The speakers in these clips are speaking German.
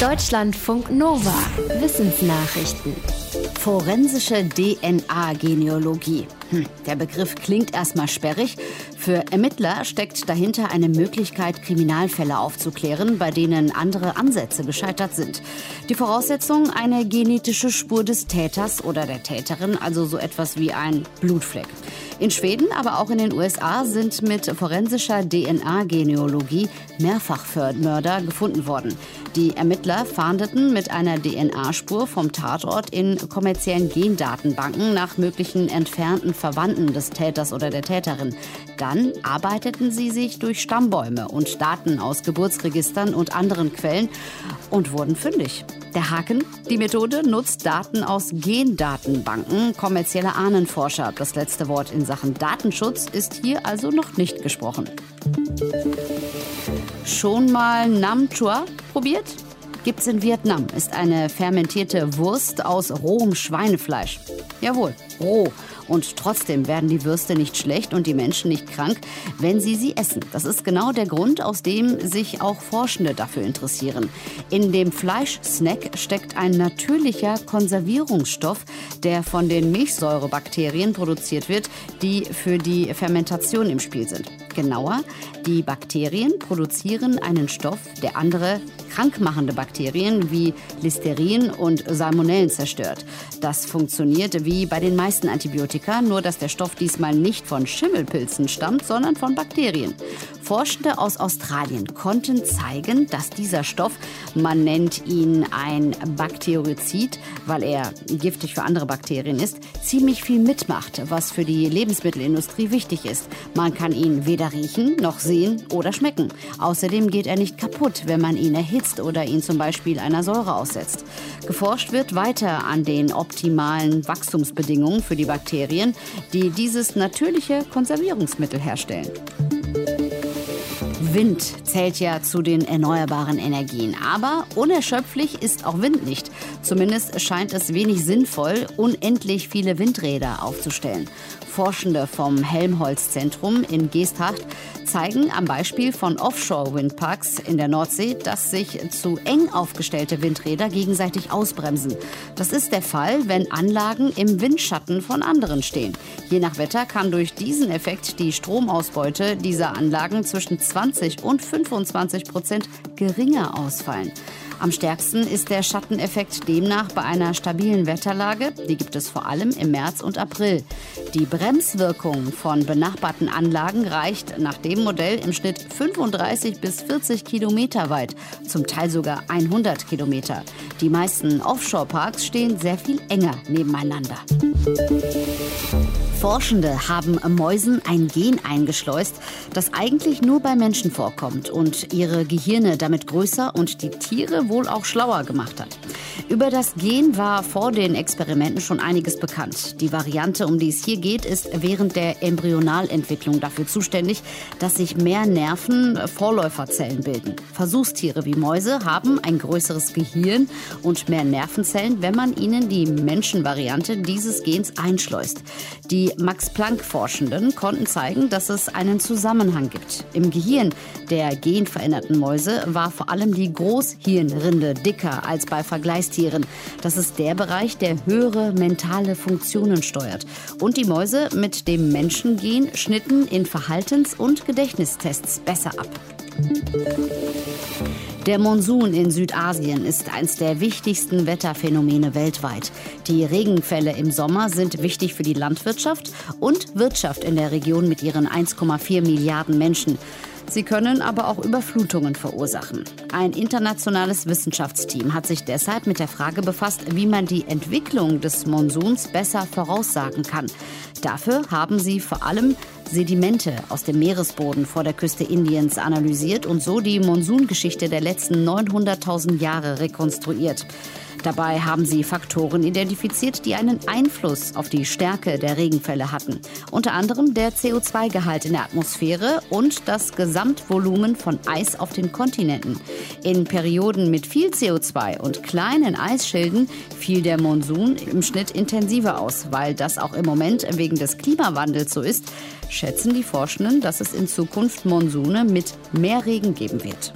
Deutschlandfunk Nova. Wissensnachrichten. Forensische DNA-Genealogie. Hm, der Begriff klingt erstmal sperrig. Für Ermittler steckt dahinter eine Möglichkeit, Kriminalfälle aufzuklären, bei denen andere Ansätze gescheitert sind. Die Voraussetzung eine genetische Spur des Täters oder der Täterin, also so etwas wie ein Blutfleck. In Schweden, aber auch in den USA sind mit forensischer DNA-Genealogie Mehrfachmörder gefunden worden. Die Ermittler fahndeten mit einer DNA-Spur vom Tatort in kommerziellen Gendatenbanken nach möglichen entfernten Verwandten des Täters oder der Täterin. Dann arbeiteten sie sich durch Stammbäume und Daten aus Geburtsregistern und anderen Quellen und wurden fündig. Der Haken? Die Methode nutzt Daten aus Gendatenbanken kommerzieller Ahnenforscher. Das letzte Wort in Sachen Datenschutz ist hier also noch nicht gesprochen. Schon mal Nam Chua probiert? Gibt's in Vietnam, ist eine fermentierte Wurst aus rohem Schweinefleisch. Jawohl, roh. Und trotzdem werden die Würste nicht schlecht und die Menschen nicht krank, wenn sie sie essen. Das ist genau der Grund, aus dem sich auch Forschende dafür interessieren. In dem Fleischsnack steckt ein natürlicher Konservierungsstoff, der von den Milchsäurebakterien produziert wird, die für die Fermentation im Spiel sind. Genauer, die Bakterien produzieren einen Stoff, der andere krankmachende Bakterien wie Listerin und Salmonellen zerstört. Das funktioniert wie bei den meisten Antibiotika, nur dass der Stoff diesmal nicht von Schimmelpilzen stammt, sondern von Bakterien. Forschende aus Australien konnten zeigen, dass dieser Stoff, man nennt ihn ein Bakteriozid, weil er giftig für andere Bakterien ist, ziemlich viel mitmacht, was für die Lebensmittelindustrie wichtig ist. Man kann ihn weder riechen, noch sehen oder schmecken. Außerdem geht er nicht kaputt, wenn man ihn erhitzt oder ihn zum Beispiel einer Säure aussetzt. Geforscht wird weiter an den optimalen Wachstumsbedingungen für die Bakterien, die dieses natürliche Konservierungsmittel herstellen. Wind zählt ja zu den erneuerbaren Energien. Aber unerschöpflich ist auch Wind nicht. Zumindest scheint es wenig sinnvoll, unendlich viele Windräder aufzustellen. Forschende vom Helmholtz-Zentrum in Geesthacht zeigen am Beispiel von Offshore-Windparks in der Nordsee, dass sich zu eng aufgestellte Windräder gegenseitig ausbremsen. Das ist der Fall, wenn Anlagen im Windschatten von anderen stehen. Je nach Wetter kann durch diesen Effekt die Stromausbeute dieser Anlagen zwischen 20 und 25 Prozent geringer ausfallen. Am stärksten ist der Schatteneffekt demnach bei einer stabilen Wetterlage. Die gibt es vor allem im März und April. Die Bremswirkung von benachbarten Anlagen reicht nach dem Modell im Schnitt 35 bis 40 Kilometer weit, zum Teil sogar 100 Kilometer. Die meisten Offshore-Parks stehen sehr viel enger nebeneinander. Forschende haben Mäusen ein Gen eingeschleust, das eigentlich nur bei Menschen vorkommt und ihre Gehirne damit größer und die Tiere wohl auch schlauer gemacht hat. Über das Gen war vor den Experimenten schon einiges bekannt. Die Variante, um die es hier geht, ist während der Embryonalentwicklung dafür zuständig, dass sich mehr Nerven Vorläuferzellen bilden. Versuchstiere wie Mäuse haben ein größeres Gehirn und mehr Nervenzellen, wenn man ihnen die Menschenvariante dieses Gens einschleust. Die Max-Planck-Forschenden konnten zeigen, dass es einen Zusammenhang gibt. Im Gehirn der genveränderten Mäuse war vor allem die Großhirnrinde dicker als bei Vergleichstieren. Das ist der Bereich, der höhere mentale Funktionen steuert. Und die Mäuse mit dem Menschengen schnitten in Verhaltens- und Gedächtnistests besser ab. Der Monsun in Südasien ist eines der wichtigsten Wetterphänomene weltweit. Die Regenfälle im Sommer sind wichtig für die Landwirtschaft und Wirtschaft in der Region mit ihren 1,4 Milliarden Menschen. Sie können aber auch Überflutungen verursachen. Ein internationales Wissenschaftsteam hat sich deshalb mit der Frage befasst, wie man die Entwicklung des Monsuns besser voraussagen kann. Dafür haben sie vor allem Sedimente aus dem Meeresboden vor der Küste Indiens analysiert und so die Monsungeschichte der letzten 900.000 Jahre rekonstruiert. Dabei haben sie Faktoren identifiziert, die einen Einfluss auf die Stärke der Regenfälle hatten. Unter anderem der CO2-Gehalt in der Atmosphäre und das Gesamtvolumen von Eis auf den Kontinenten. In Perioden mit viel CO2 und kleinen Eisschilden fiel der Monsun im Schnitt intensiver aus. Weil das auch im Moment wegen des Klimawandels so ist, schätzen die Forschenden, dass es in Zukunft Monsune mit mehr Regen geben wird.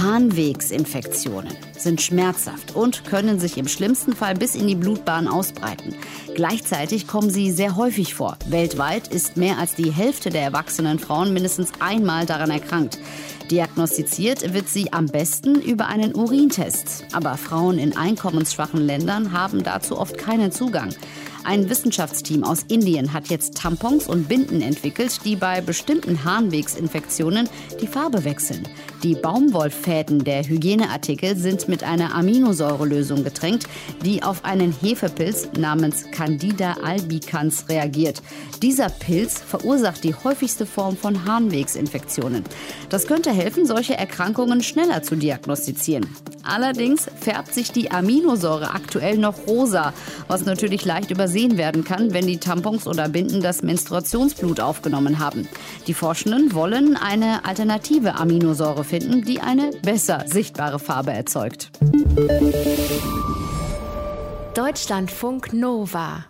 Harnwegsinfektionen sind schmerzhaft und können sich im schlimmsten Fall bis in die Blutbahn ausbreiten. Gleichzeitig kommen sie sehr häufig vor. Weltweit ist mehr als die Hälfte der erwachsenen Frauen mindestens einmal daran erkrankt. Diagnostiziert wird sie am besten über einen Urintest. Aber Frauen in einkommensschwachen Ländern haben dazu oft keinen Zugang. Ein Wissenschaftsteam aus Indien hat jetzt Tampons und Binden entwickelt, die bei bestimmten Harnwegsinfektionen die Farbe wechseln. Die Baumwollfäden der Hygieneartikel sind mit einer Aminosäurelösung getränkt, die auf einen Hefepilz namens Candida albicans reagiert. Dieser Pilz verursacht die häufigste Form von Harnwegsinfektionen. Das könnte helfen, solche Erkrankungen schneller zu diagnostizieren. Allerdings färbt sich die Aminosäure aktuell noch rosa, was natürlich leicht übersehen werden kann, wenn die Tampons oder Binden das Menstruationsblut aufgenommen haben. Die Forschenden wollen eine alternative Aminosäure finden, die eine besser sichtbare Farbe erzeugt. Deutschlandfunk Nova